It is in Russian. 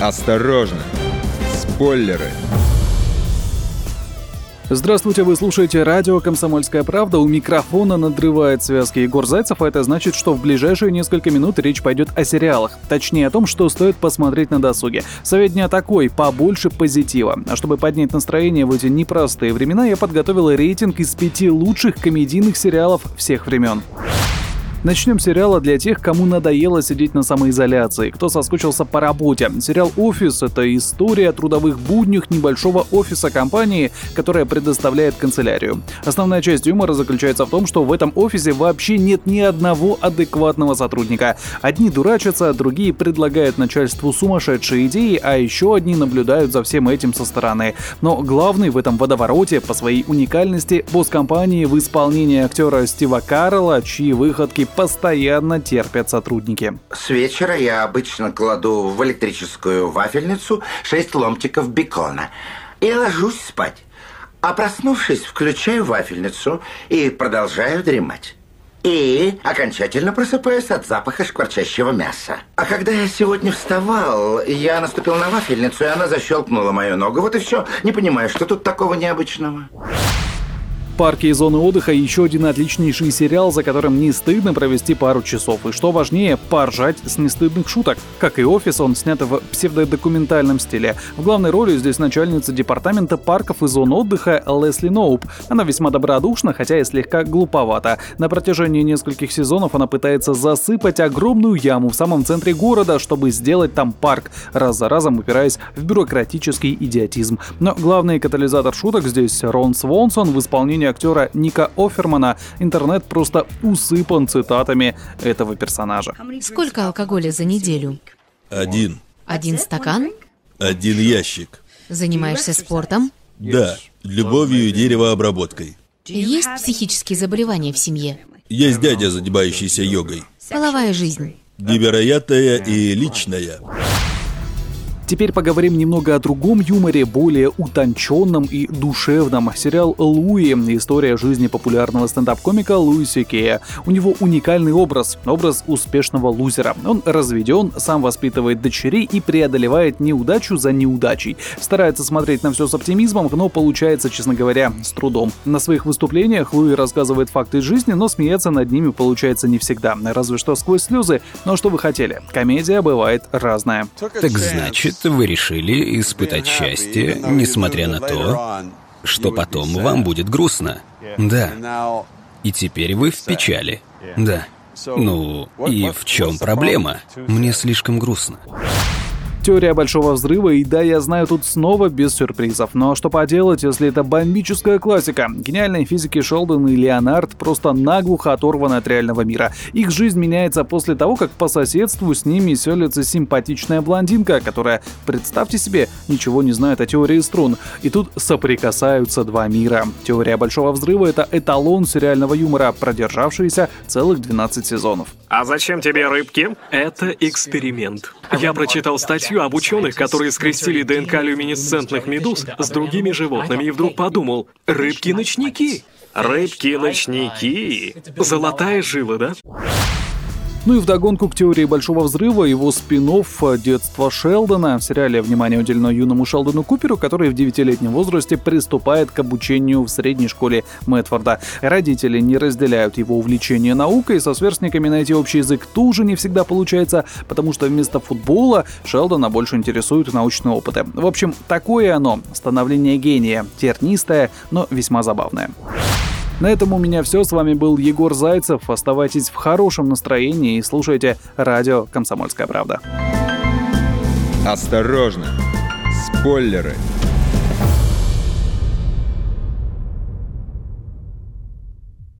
Осторожно! Спойлеры! Здравствуйте, вы слушаете радио «Комсомольская правда». У микрофона надрывает связки Егор Зайцев, а это значит, что в ближайшие несколько минут речь пойдет о сериалах. Точнее, о том, что стоит посмотреть на досуге. Совет дня такой – побольше позитива. А чтобы поднять настроение в эти непростые времена, я подготовил рейтинг из пяти лучших комедийных сериалов всех времен. Начнем с сериала для тех, кому надоело сидеть на самоизоляции, кто соскучился по работе. Сериал «Офис» — это история о трудовых буднях небольшого офиса компании, которая предоставляет канцелярию. Основная часть юмора заключается в том, что в этом офисе вообще нет ни одного адекватного сотрудника. Одни дурачатся, другие предлагают начальству сумасшедшие идеи, а еще одни наблюдают за всем этим со стороны. Но главный в этом водовороте по своей уникальности босс компании в исполнении актера Стива Карла, чьи выходки постоянно терпят сотрудники. С вечера я обычно кладу в электрическую вафельницу 6 ломтиков бекона и ложусь спать. А проснувшись, включаю вафельницу и продолжаю дремать. И окончательно просыпаюсь от запаха шкварчащего мяса. А когда я сегодня вставал, я наступил на вафельницу, и она защелкнула мою ногу. Вот и все. Не понимаю, что тут такого необычного. Парки и зоны отдыха еще один отличнейший сериал, за которым не стыдно провести пару часов. И что важнее, поржать с нестыдных шуток. Как и «Офис», он снят в псевдодокументальном стиле. В главной роли здесь начальница департамента парков и зон отдыха Лесли Ноуп. Она весьма добродушна, хотя и слегка глуповата. На протяжении нескольких сезонов она пытается засыпать огромную яму в самом центре города, чтобы сделать там парк, раз за разом упираясь в бюрократический идиотизм. Но главный катализатор шуток здесь Рон Свонсон в исполнении актера Ника Офермана интернет просто усыпан цитатами этого персонажа. Сколько алкоголя за неделю? Один. Один стакан? Один ящик. Занимаешься спортом? Да, любовью и деревообработкой. Есть психические заболевания в семье? Есть дядя, занимающийся йогой. Половая жизнь? Невероятная и личная. Теперь поговорим немного о другом юморе, более утонченном и душевном. Сериал «Луи» — история жизни популярного стендап-комика Луи Сикея. У него уникальный образ, образ успешного лузера. Он разведен, сам воспитывает дочерей и преодолевает неудачу за неудачей. Старается смотреть на все с оптимизмом, но получается, честно говоря, с трудом. На своих выступлениях Луи рассказывает факты жизни, но смеяться над ними получается не всегда, разве что сквозь слезы. Но что вы хотели? Комедия бывает разная. Так значит, вы решили испытать счастье, несмотря на то, что потом вам будет грустно. Да. И теперь вы в печали. Да. Ну, и в чем проблема? Мне слишком грустно. Теория большого взрыва, и да, я знаю, тут снова без сюрпризов. Но что поделать, если это бомбическая классика? Гениальные физики Шелдон и Леонард просто наглухо оторваны от реального мира. Их жизнь меняется после того, как по соседству с ними селится симпатичная блондинка, которая, представьте себе, ничего не знает о теории струн. И тут соприкасаются два мира. Теория большого взрыва — это эталон сериального юмора, продержавшийся целых 12 сезонов. А зачем тебе рыбки? Это эксперимент. Я прочитал статью об ученых, которые скрестили ДНК люминесцентных медуз с другими животными и вдруг подумал, рыбки-ночники. Рыбки-ночники. Золотая жила, да? Ну и вдогонку к теории Большого Взрыва его спин «Детство Шелдона» в сериале «Внимание уделено юному Шелдону Куперу», который в девятилетнем возрасте приступает к обучению в средней школе Мэтфорда. Родители не разделяют его увлечение наукой, со сверстниками найти общий язык тоже не всегда получается, потому что вместо футбола Шелдона больше интересуют научные опыты. В общем, такое оно, становление гения, тернистое, но весьма забавное. На этом у меня все. С вами был Егор Зайцев. Оставайтесь в хорошем настроении и слушайте радио «Комсомольская правда». Осторожно! Спойлеры!